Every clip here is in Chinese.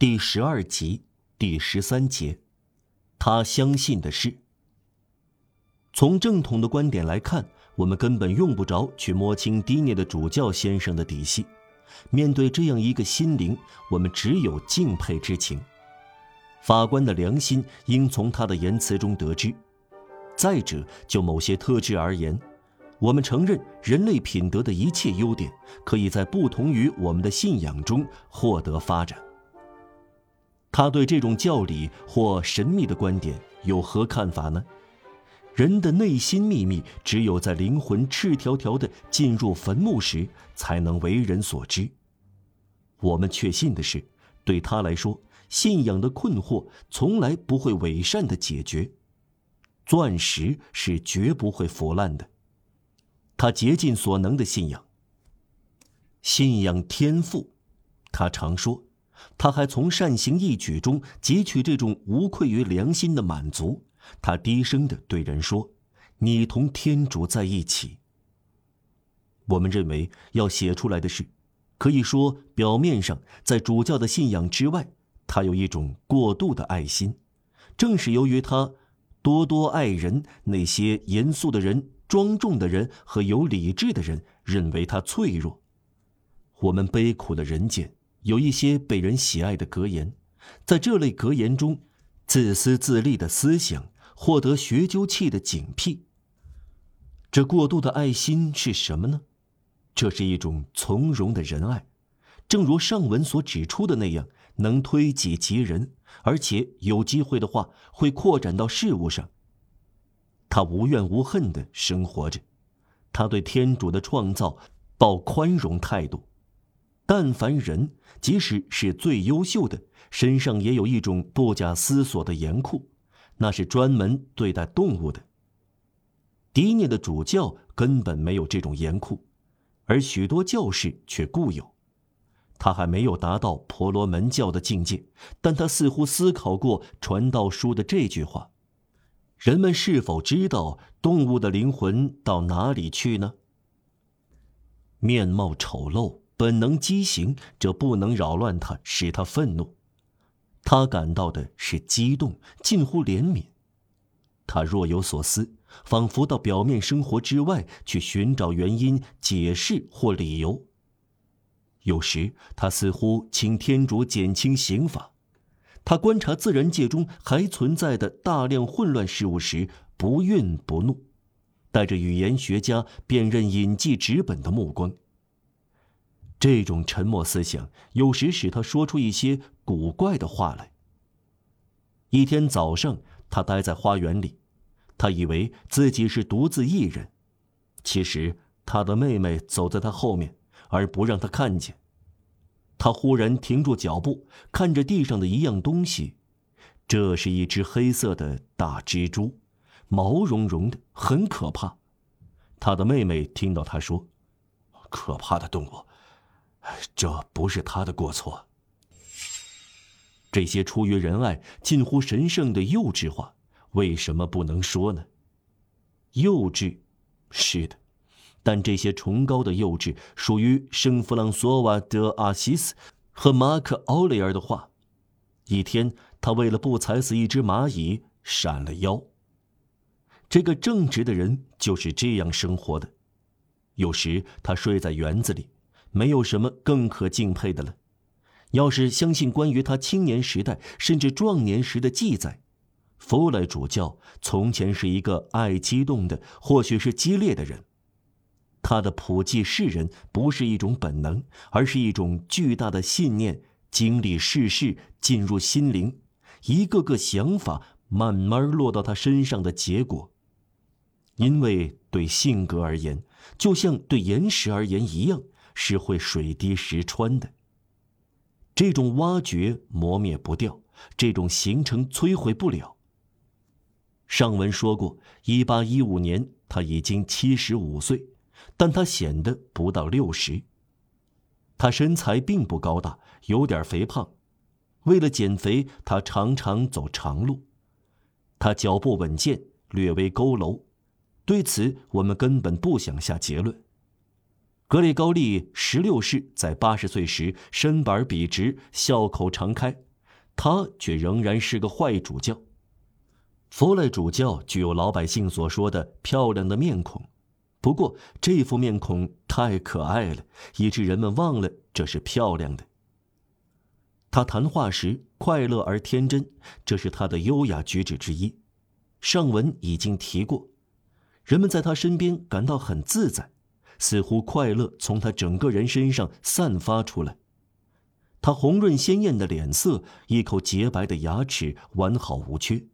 第十二集第十三节，他相信的是。从正统的观点来看，我们根本用不着去摸清迪涅的主教先生的底细。面对这样一个心灵，我们只有敬佩之情。法官的良心应从他的言辞中得知。再者，就某些特质而言，我们承认人类品德的一切优点，可以在不同于我们的信仰中获得发展。他对这种教理或神秘的观点有何看法呢？人的内心秘密，只有在灵魂赤条条的进入坟墓时，才能为人所知。我们确信的是，对他来说，信仰的困惑从来不会伪善的解决。钻石是绝不会腐烂的。他竭尽所能的信仰。信仰天赋，他常说。他还从善行义举中汲取这种无愧于良心的满足。他低声的对人说：“你同天主在一起。”我们认为要写出来的是，可以说表面上在主教的信仰之外，他有一种过度的爱心。正是由于他多多爱人，那些严肃的人、庄重的人和有理智的人认为他脆弱。我们悲苦的人间。有一些被人喜爱的格言，在这类格言中，自私自利的思想获得学究气的警惕。这过度的爱心是什么呢？这是一种从容的仁爱，正如上文所指出的那样，能推己及人，而且有机会的话会扩展到事物上。他无怨无恨的生活着，他对天主的创造抱宽容态度。但凡人，即使是最优秀的，身上也有一种不假思索的严酷，那是专门对待动物的。迪涅的主教根本没有这种严酷，而许多教士却固有。他还没有达到婆罗门教的境界，但他似乎思考过传道书的这句话：人们是否知道动物的灵魂到哪里去呢？面貌丑陋。本能畸形，这不能扰乱他，使他愤怒。他感到的是激动，近乎怜悯。他若有所思，仿佛到表面生活之外去寻找原因、解释或理由。有时，他似乎请天主减轻刑罚。他观察自然界中还存在的大量混乱事物时，不愠不怒，带着语言学家辨认隐迹纸本的目光。这种沉默思想有时使他说出一些古怪的话来。一天早上，他待在花园里，他以为自己是独自一人，其实他的妹妹走在他后面，而不让他看见。他忽然停住脚步，看着地上的一样东西，这是一只黑色的大蜘蛛，毛茸茸的，很可怕。他的妹妹听到他说：“可怕的动物。”这不是他的过错。这些出于仁爱、近乎神圣的幼稚话，为什么不能说呢？幼稚，是的，但这些崇高的幼稚属于圣弗朗索瓦·德·阿西斯和马克·奥雷尔的话。一天，他为了不踩死一只蚂蚁，闪了腰。这个正直的人就是这样生活的。有时，他睡在园子里。没有什么更可敬佩的了。要是相信关于他青年时代甚至壮年时的记载，弗莱主教从前是一个爱激动的，或许是激烈的人。他的普济世人不是一种本能，而是一种巨大的信念，经历世事，进入心灵，一个个想法慢慢落到他身上的结果。因为对性格而言，就像对岩石而言一样。是会水滴石穿的。这种挖掘磨灭不掉，这种形成摧毁不了。上文说过，一八一五年他已经七十五岁，但他显得不到六十。他身材并不高大，有点肥胖。为了减肥，他常常走长路。他脚步稳健，略微佝偻。对此，我们根本不想下结论。格里高利十六世在八十岁时身板笔直，笑口常开，他却仍然是个坏主教。弗赖主教具有老百姓所说的漂亮的面孔，不过这副面孔太可爱了，以致人们忘了这是漂亮的。他谈话时快乐而天真，这是他的优雅举止之一。上文已经提过，人们在他身边感到很自在，似乎快乐从他整个人身上散发出来。他红润鲜艳的脸色，一口洁白的牙齿完好无缺，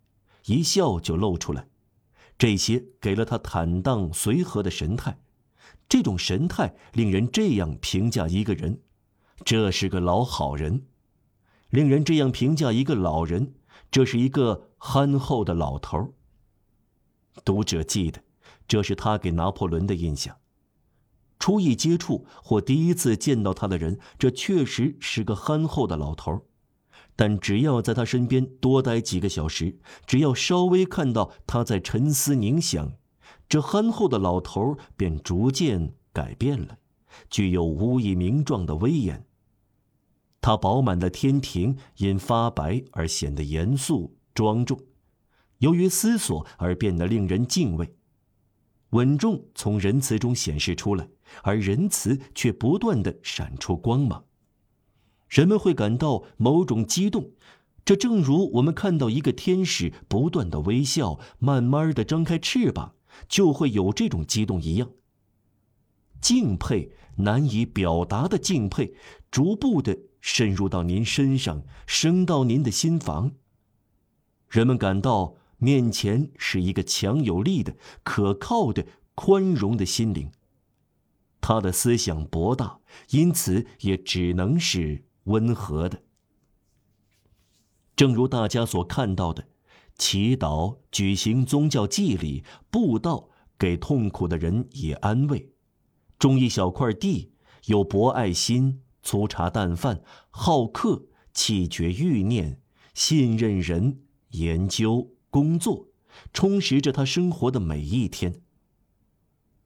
一笑就露出来，这些给了他坦荡随和的神态。这种神态令人这样评价一个人：这是个老好人。令人这样评价一个老人：这是一个憨厚的老头。读者记得，这是他给拿破仑的印象。初一接触或第一次见到他的人，这确实是个憨厚的老头但只要在他身边多待几个小时，只要稍微看到他在沉思冥想，这憨厚的老头便逐渐改变了，具有无以名状的威严。他饱满的天庭因发白而显得严肃庄重，由于思索而变得令人敬畏。稳重从仁慈中显示出来，而仁慈却不断的闪出光芒。人们会感到某种激动，这正如我们看到一个天使不断的微笑，慢慢的张开翅膀，就会有这种激动一样。敬佩难以表达的敬佩，逐步的渗入到您身上，升到您的心房。人们感到。面前是一个强有力的、可靠的、宽容的心灵。他的思想博大，因此也只能是温和的。正如大家所看到的，祈祷、举行宗教祭礼、布道，给痛苦的人以安慰；种一小块地，有博爱心、粗茶淡饭、好客、气绝欲念、信任人、研究。工作充实着他生活的每一天。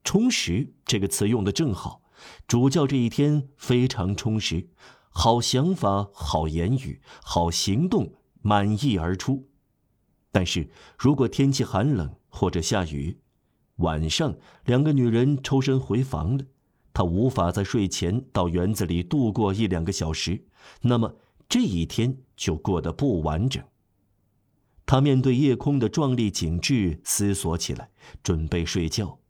充实这个词用的正好，主教这一天非常充实，好想法、好言语、好行动满溢而出。但是如果天气寒冷或者下雨，晚上两个女人抽身回房了，他无法在睡前到园子里度过一两个小时，那么这一天就过得不完整。他面对夜空的壮丽景致，思索起来，准备睡觉。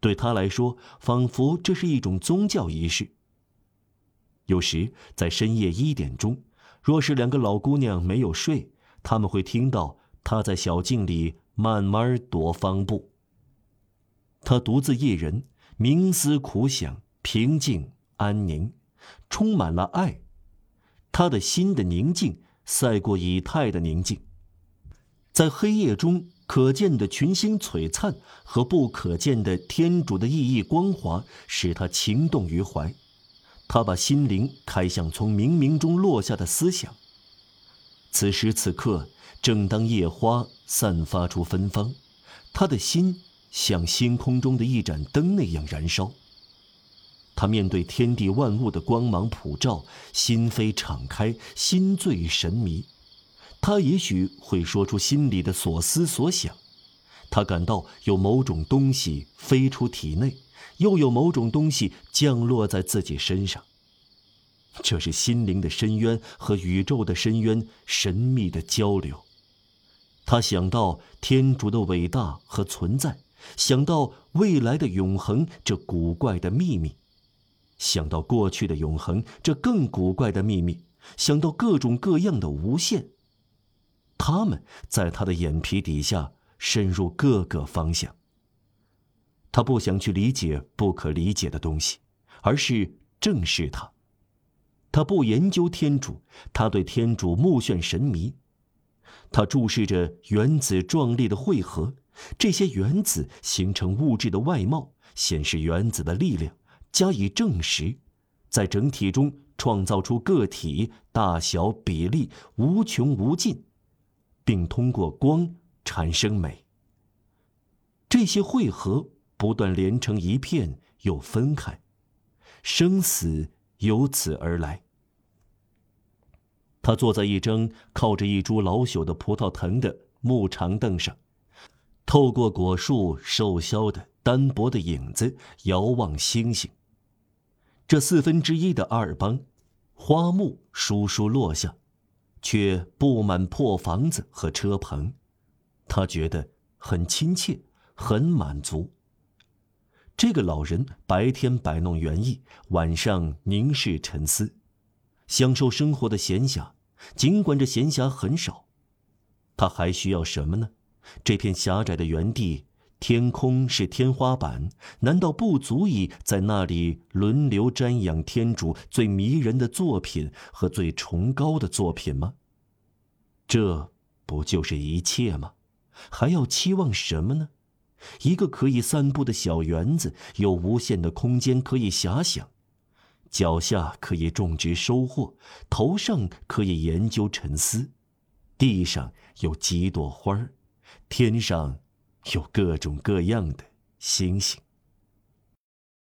对他来说，仿佛这是一种宗教仪式。有时在深夜一点钟，若是两个老姑娘没有睡，他们会听到他在小径里慢慢踱方步。他独自一人，冥思苦想，平静安宁，充满了爱。他的心的宁静赛过以太的宁静。在黑夜中可见的群星璀璨和不可见的天主的熠熠光华，使他情动于怀。他把心灵开向从冥冥中落下的思想。此时此刻，正当夜花散发出芬芳，他的心像星空中的一盏灯那样燃烧。他面对天地万物的光芒普照，心扉敞开，心醉神迷。他也许会说出心里的所思所想，他感到有某种东西飞出体内，又有某种东西降落在自己身上。这是心灵的深渊和宇宙的深渊神秘的交流。他想到天主的伟大和存在，想到未来的永恒这古怪的秘密，想到过去的永恒这更古怪的秘密，想到各种各样的无限。他们在他的眼皮底下深入各个方向。他不想去理解不可理解的东西，而是正视它。他不研究天主，他对天主目眩神迷。他注视着原子壮丽的汇合，这些原子形成物质的外貌，显示原子的力量，加以证实，在整体中创造出个体大小比例无穷无尽。并通过光产生美。这些汇合不断连成一片，又分开，生死由此而来。他坐在一张靠着一株老朽的葡萄藤的木长凳上，透过果树瘦削的单薄的影子遥望星星。这四分之一的阿尔邦，花木疏疏落下，却布满破房子和车棚，他觉得很亲切，很满足。这个老人白天摆弄园艺，晚上凝视沉思，享受生活的闲暇。尽管这闲暇很少，他还需要什么呢？这片狭窄的园地，天空是天花板，难道不足以在那里轮流瞻仰天主最迷人的作品和最崇高的作品吗？这不就是一切吗？还要期望什么呢？一个可以散步的小园子，有无限的空间可以遐想，脚下可以种植收获，头上可以研究沉思，地上有几朵花儿，天上有各种各样的星星。